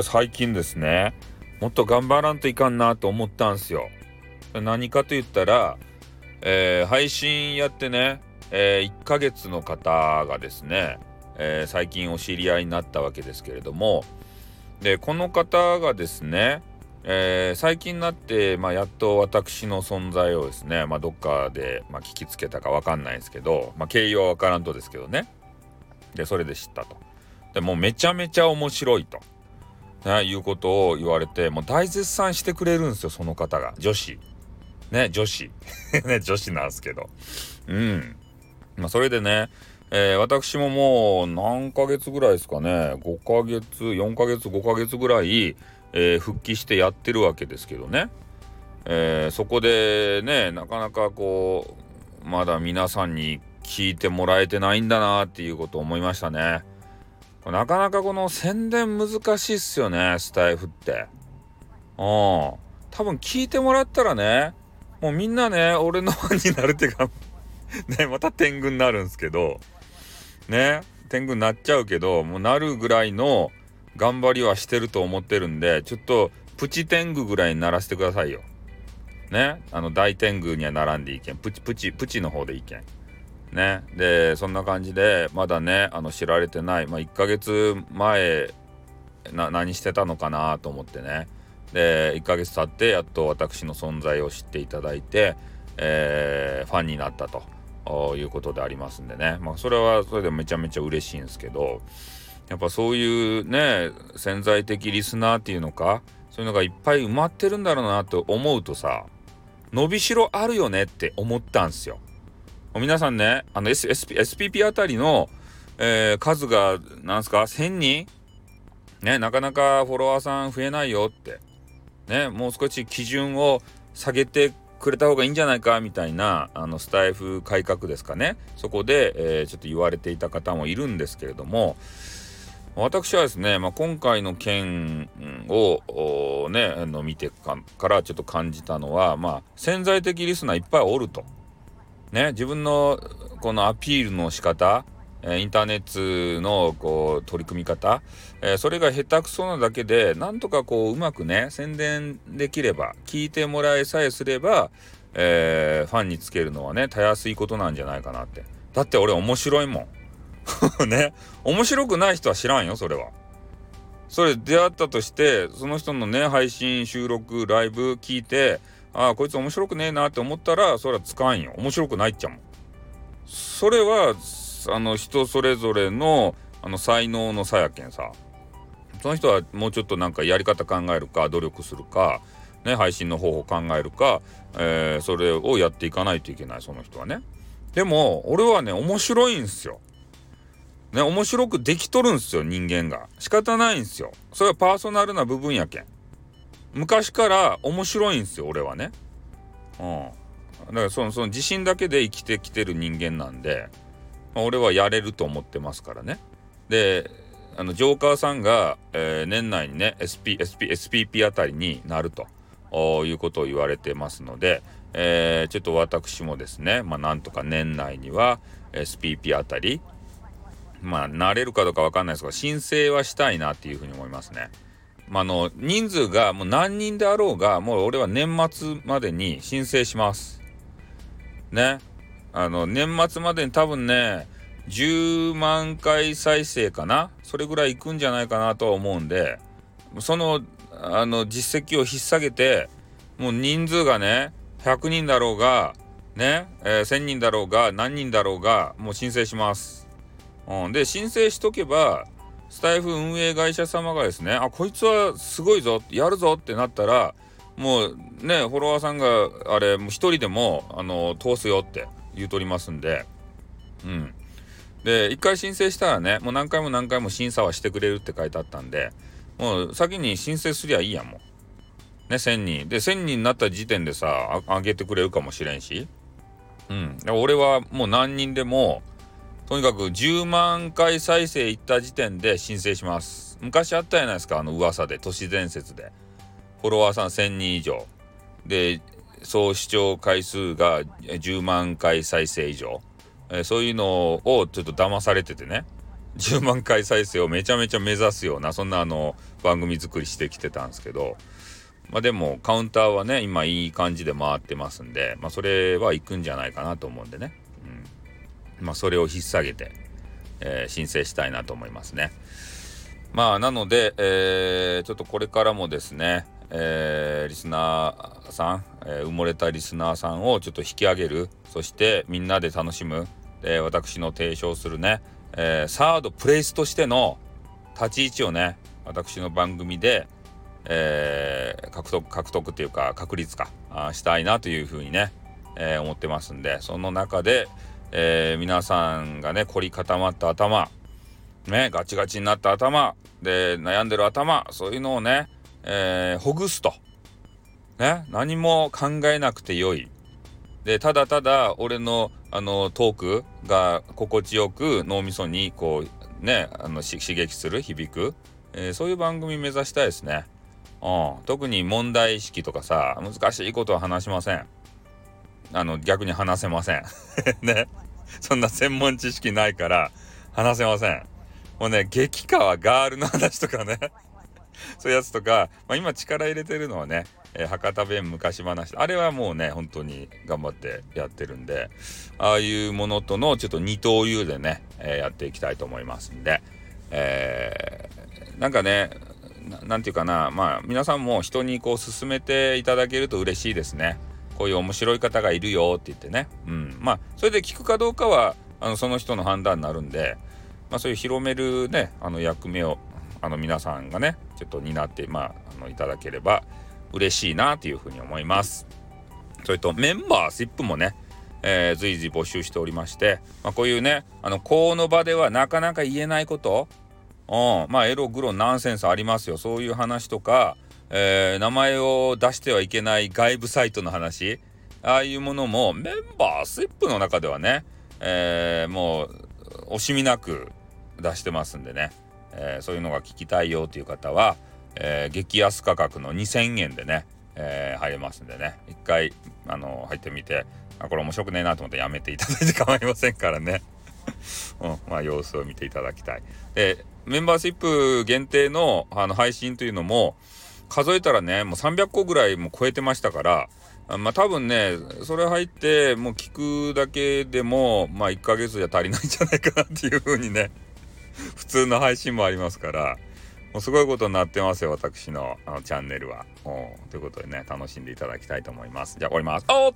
俺最近ですね。もっと頑張らんといかんなと思ったんすよ。何かと言ったら、えー、配信やってね、えー、1ヶ月の方がですね、えー、最近お知り合いになったわけですけれども。でこの方がですね、えー、最近になって、まあ、やっと私の存在をですね、まあ、どっかで、まあ、聞きつけたか分かんないですけど、まあ、経緯は分からんとですけどね。でそれで知ったと。でもうめちゃめちゃ面白いと、ね、いうことを言われてもう大絶賛してくれるんですよその方が。女子。ね女子。ね女子なんですけど。うん。まあそれでねえー、私ももう何ヶ月ぐらいですかね。5ヶ月4ヶ月5ヶ月ぐらい、えー、復帰してやってるわけですけどね、えー、そこでねなかなかこうまだ皆さんに聞いてもらえてないんだなっていうことを思いましたね。なかなかこの宣伝難しいっすよねスタイフってうん多分聞いてもらったらねもうみんなね俺のファンになるっていうか ねまた天狗になるんですけどね天狗になっちゃうけどもうなるぐらいの頑張りはしてると思ってるんでちょっとプチ天狗ぐらいにならせてくださいよ。ねあの大天狗には並んでいけんプチプチプチの方でいけん。ねでそんな感じでまだねあの知られてない、まあ、1ヶ月前な何してたのかなと思ってねで1ヶ月経ってやっと私の存在を知っていただいて、えー、ファンになったと。いうことでありますんでねまあそれはそれでめちゃめちゃ嬉しいんですけどやっぱそういうね潜在的リスナーっていうのかそういうのがいっぱい埋まってるんだろうなと思うとさ伸びしろあるよねって思ったんすよ。皆さんねあの、S、SP SPP あたりの、えー、数がなんすか1000人？ねなかなかフォロワーさん増えないよって。ねもう少し基準を下げてくれた方がいいんじゃないかみたいなあのスタイフ改革ですかね。そこで、えー、ちょっと言われていた方もいるんですけれども。私はですね、まあ、今回の件をねの見てからちょっと感じたのは、まあ、潜在的リスナーいっぱいおると。ね自分のこのアピールの仕方えインターネットのこう取り組み方、えー、それが下手くそなだけでなんとかこううまくね宣伝できれば聞いてもらえさえすれば、えー、ファンにつけるのはねたやすいことなんじゃないかなって。だって俺面白いもん。ね。面白くない人は知らんよそれは。それ出会ったとしてその人のね配信収録ライブ聞いてああこいつ面白くねえなって思ったらそれは使んよ面白くないっちゃもんそれはあの人それぞれのあの才能の差やけんさその人はもうちょっとなんかやり方考えるか努力するか、ね、配信の方法考えるか、えー、それをやっていかないといけないその人はね。でも俺はね面白いんすよ。ね面白くできとるんすよ人間が。仕方ないんすよ。それはパーソナルな部分やけん。昔から面白いんですよ俺はね。うん。だからそのその自信だけで生きてきてる人間なんで。まあ、俺はやれると思ってますからね。であのジョーカーさんが、えー、年内にね SP SP SPP あたりになるということを言われてますので、えー、ちょっと私もですね、まあ、なんとか年内には SPP あたりまあなれるかどうかわかんないですが申請はしたいなっていうふうに思いますね。まあ、の人数がもう何人であろうがもう俺は年末までに申請します。ね。あの年末までに多分ね10万回再生かな？それぐらいいくんじゃないかなとは思うんでそのあの実績を引っ提げてもう人数がね100人だろうがね、えー、1000人だろうが何人だろうがもう申請します。うん、で申請しとけばスタイフ運営会社様がですねあこいつはすごいぞやるぞってなったらもうねフォロワーさんがあれもう1人でもあの通すよって言うとりますんで、うん。で、一回申請したらね、もう何回も何回も審査はしてくれるって書いてあったんで、もう先に申請すりゃいいやん、もう。ね、1000人。で、1000人になった時点でさ、あげてくれるかもしれんし。うん。俺はもう何人でも、とにかく10万回再生いった時点で申請します。昔あったじゃないですか、あの噂で、都市伝説で。フォロワーさん1000人以上。で、総視聴回数が10万回再生以上、えー、そういうのをちょっと騙されててね10万回再生をめちゃめちゃ目指すようなそんなあの番組作りしてきてたんですけどまあでもカウンターはね今いい感じで回ってますんでまあそれは行くんじゃないかなと思うんでね、うん、まあそれを引っ提げて、えー、申請したいなと思いますね。まあなので、えー、ちょっとこれからもですねえー、リスナーさん、えー、埋もれたリスナーさんをちょっと引き上げるそしてみんなで楽しむ、えー、私の提唱するね、えサードプレイスとしての立ち位置をね私の番組で、え獲得獲得っていうか確率化あしたいなというふうにね、え思ってますんでその中で、え皆さんがね凝り固まった頭ねガチガチになった頭で悩んでる頭そういうのをねえー、ほぐすと。ね、何も考えなくてよい。で、ただただ俺のあのトークが心地よく脳みそにこうね、あの刺激する、響く、えー、そういう番組目指したいですね。うん、特に問題意識とかさ、難しいことは話しません。あの、逆に話せません。ね。そんな専門知識ないから話せません。もうね、激川ガールの話とかね。そういうやつとか、まあ、今力入れてるのはね、えー、博多弁昔話。あれはもうね本当に頑張ってやってるんでああいうものとのちょっと二刀流でね、えー、やっていきたいと思いますんで、えー、なんかね何て言うかなまあ皆さんも人にこう勧めていただけると嬉しいですね。こういう面白い方がいるよって言ってね。うん。まあそれで聞くかどうかはあのその人の判断になるんでまあそういう広めるねあの役目をあの皆さんがねちょっと担ってまああのいただければ嬉しいなというふうに思います。それとメンバーシップもね、えー、随時募集しておりまして、まあ、こういうねあのこの場ではなかなか言えないことうん。まあエログロナンセンスありますよ。そういう話とか、えー、名前を出してはいけない外部サイトの話。ああいうものもメンバーシップの中ではね、えー、もう惜しみなく出してますんでね。えー、そういうのが聞きたいよという方は、えー、激安価格の2000円でね、えー、入れますんでね。一回あの入ってみてあこれ面白くねえなと思ってやめていただいて構いませんからね、うん、まあ様子を見ていただきたい。でメンバーシップ限定のあの配信というのも数えたらねもう300個ぐらいも超えてましたからまあ多分ねそれ入ってもう聞くだけでもまあ1ヶ月じゃ足りないんじゃないかなっていう風にね 普通の配信もありますから、もうすごいことになってますよ、私のあのチャンネルは。ということでね、楽しんでいただきたいと思います。じゃあ終わります。おっ